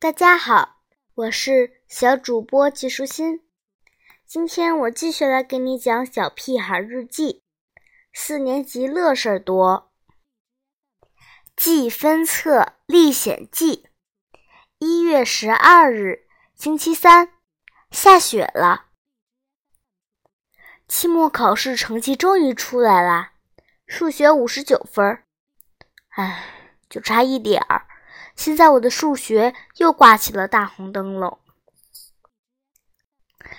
大家好，我是小主播季舒心。今天我继续来给你讲《小屁孩日记》，四年级乐事儿多。记分册历险记。一月十二日，星期三，下雪了。期末考试成绩终于出来了，数学五十九分，唉，就差一点儿。现在我的数学又挂起了大红灯笼。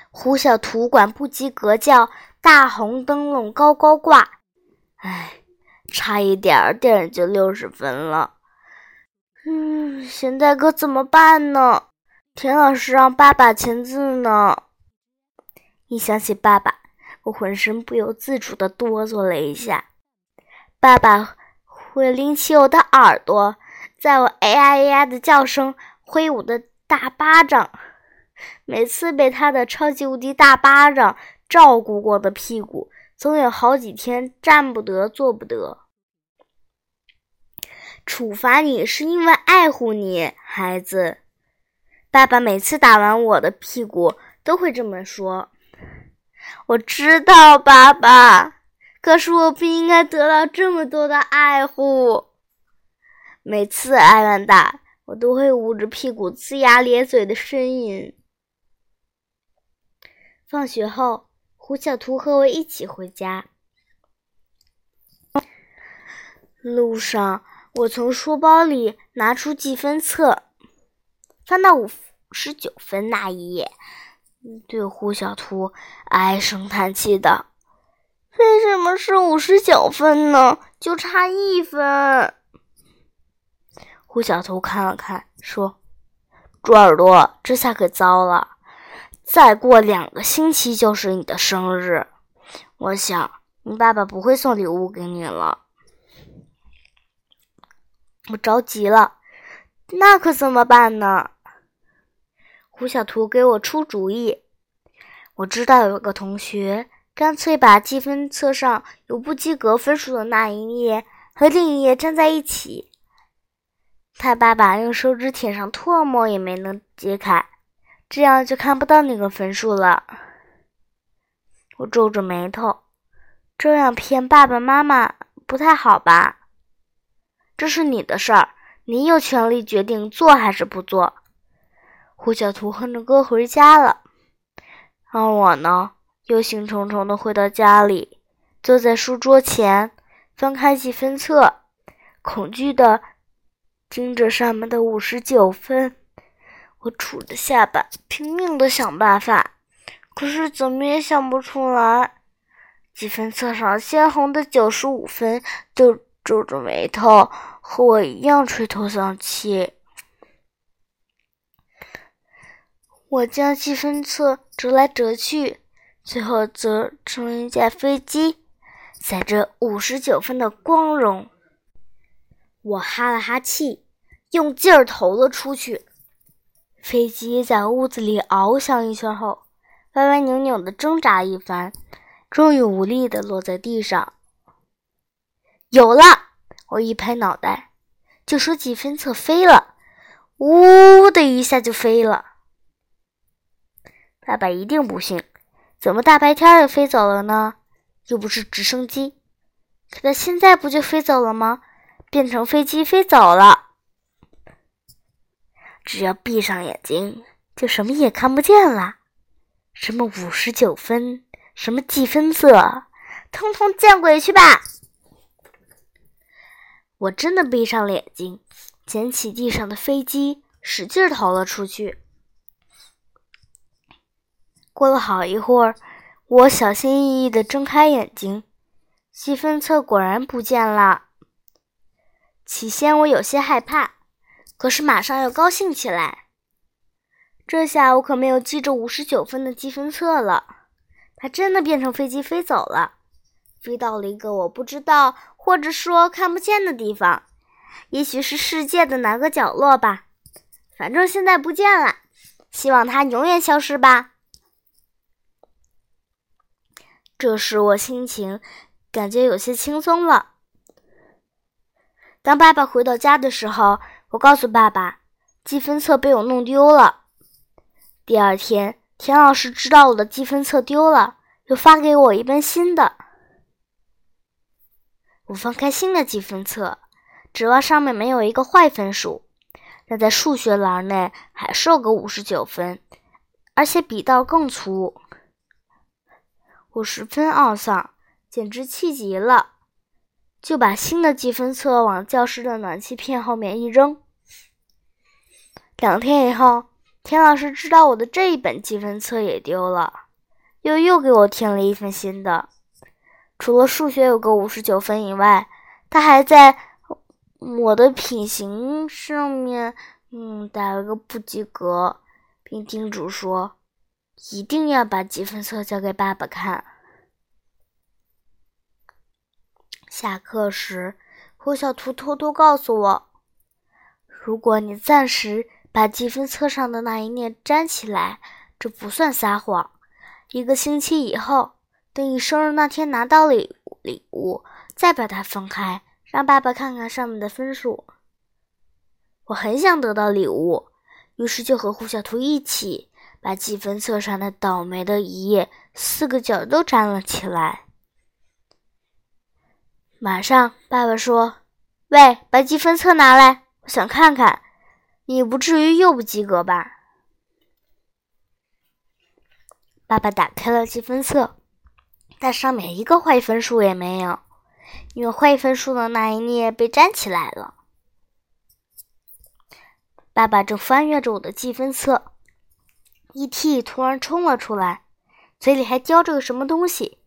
胡小图管不及格叫大红灯笼高高挂，唉，差一点儿点就六十分了。嗯，现在可怎么办呢？田老师让爸爸签字呢。一想起爸爸。我浑身不由自主地哆嗦了一下。爸爸会拎起我的耳朵，在我哎呀哎呀的叫声挥舞的大巴掌。每次被他的超级无敌大巴掌照顾过的屁股，总有好几天站不得、坐不得。处罚你是因为爱护你，孩子。爸爸每次打完我的屁股都会这么说。我知道，爸爸。可是我不应该得到这么多的爱护。每次挨完打，我都会捂着屁股龇牙咧嘴的呻吟。放学后，胡小图和我一起回家。路上，我从书包里拿出记分册，翻到五十九分那一页。对胡小图唉声叹气的：“为什么是五十九分呢？就差一分。”胡小图看了看，说：“猪耳朵，这下可糟了！再过两个星期就是你的生日，我想你爸爸不会送礼物给你了。”我着急了，那可怎么办呢？胡小图给我出主意，我知道有个同学干脆把积分册上有不及格分数的那一页和另一页粘在一起。他爸爸用手指舔上唾沫也没能揭开，这样就看不到那个分数了。我皱着眉头，这样骗爸爸妈妈不太好吧？这是你的事儿，你有权利决定做还是不做。胡小图哼着歌回家了，而我呢，忧心忡忡地回到家里，坐在书桌前，翻开记分册，恐惧地盯着上面的五十九分。我杵着下巴，拼命的想办法，可是怎么也想不出来。积分册上鲜红的九十五分，就皱着眉头，和我一样垂头丧气。我将积分册折来折去，最后折成一架飞机，载着五十九分的光荣。我哈了哈气，用劲儿投了出去。飞机在屋子里翱翔一圈后，歪歪扭扭的挣扎一番，终于无力的落在地上。有了！我一拍脑袋，就说几分册飞了，呜的一下就飞了。爸爸一定不信，怎么大白天的飞走了呢？又不是直升机，可它现在不就飞走了吗？变成飞机飞走了。只要闭上眼睛，就什么也看不见了。什么五十九分，什么记分册，通通见鬼去吧！我真的闭上眼睛，捡起地上的飞机，使劲投了出去。过了好一会儿，我小心翼翼地睁开眼睛，积分册果然不见了。起先我有些害怕，可是马上又高兴起来。这下我可没有记着五十九分的积分册了，它真的变成飞机飞走了，飞到了一个我不知道或者说看不见的地方，也许是世界的哪个角落吧。反正现在不见了，希望它永远消失吧。这时我心情感觉有些轻松了。当爸爸回到家的时候，我告诉爸爸，积分册被我弄丢了。第二天，田老师知道我的积分册丢了，又发给我一本新的。我翻开新的积分册，指望上面没有一个坏分数，但在数学栏内还是有个五十九分，而且笔道更粗。我十分懊丧，简直气极了，就把新的积分册往教室的暖气片后面一扔。两天以后，田老师知道我的这一本积分册也丢了，又又给我添了一份新的。除了数学有个五十九分以外，他还在我的品行上面，嗯，打了个不及格，并叮嘱说，一定要把积分册交给爸爸看。下课时，胡小图偷偷告诉我，如果你暂时把积分册上的那一页粘起来，这不算撒谎。一个星期以后。等你生日那天拿到礼礼物，再把它分开，让爸爸看看上面的分数。我很想得到礼物，于是就和胡小图一起把积分册上的倒霉的一页四个角都粘了起来。马上，爸爸说：“喂，把积分册拿来，我想看看，你不至于又不及格吧？”爸爸打开了积分册。但上面一个坏分数也没有，因为坏分数的那一页被粘起来了。爸爸正翻阅着我的积分册，E.T. 突然冲了出来，嘴里还叼着个什么东西。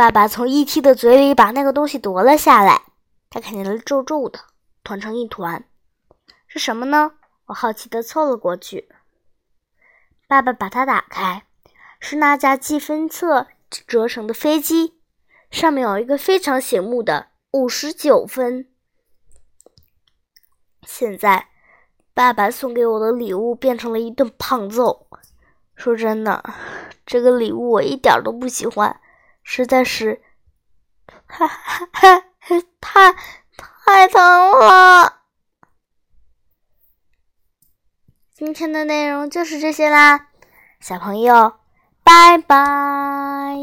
爸爸从 E.T. 的嘴里把那个东西夺了下来，他看起来皱皱的，团成一团，是什么呢？我好奇的凑了过去。爸爸把它打开，是那架积分册。折成的飞机，上面有一个非常醒目的五十九分。现在，爸爸送给我的礼物变成了一顿胖揍。说真的，这个礼物我一点都不喜欢，实在是，太太太疼了。今天的内容就是这些啦，小朋友。拜拜。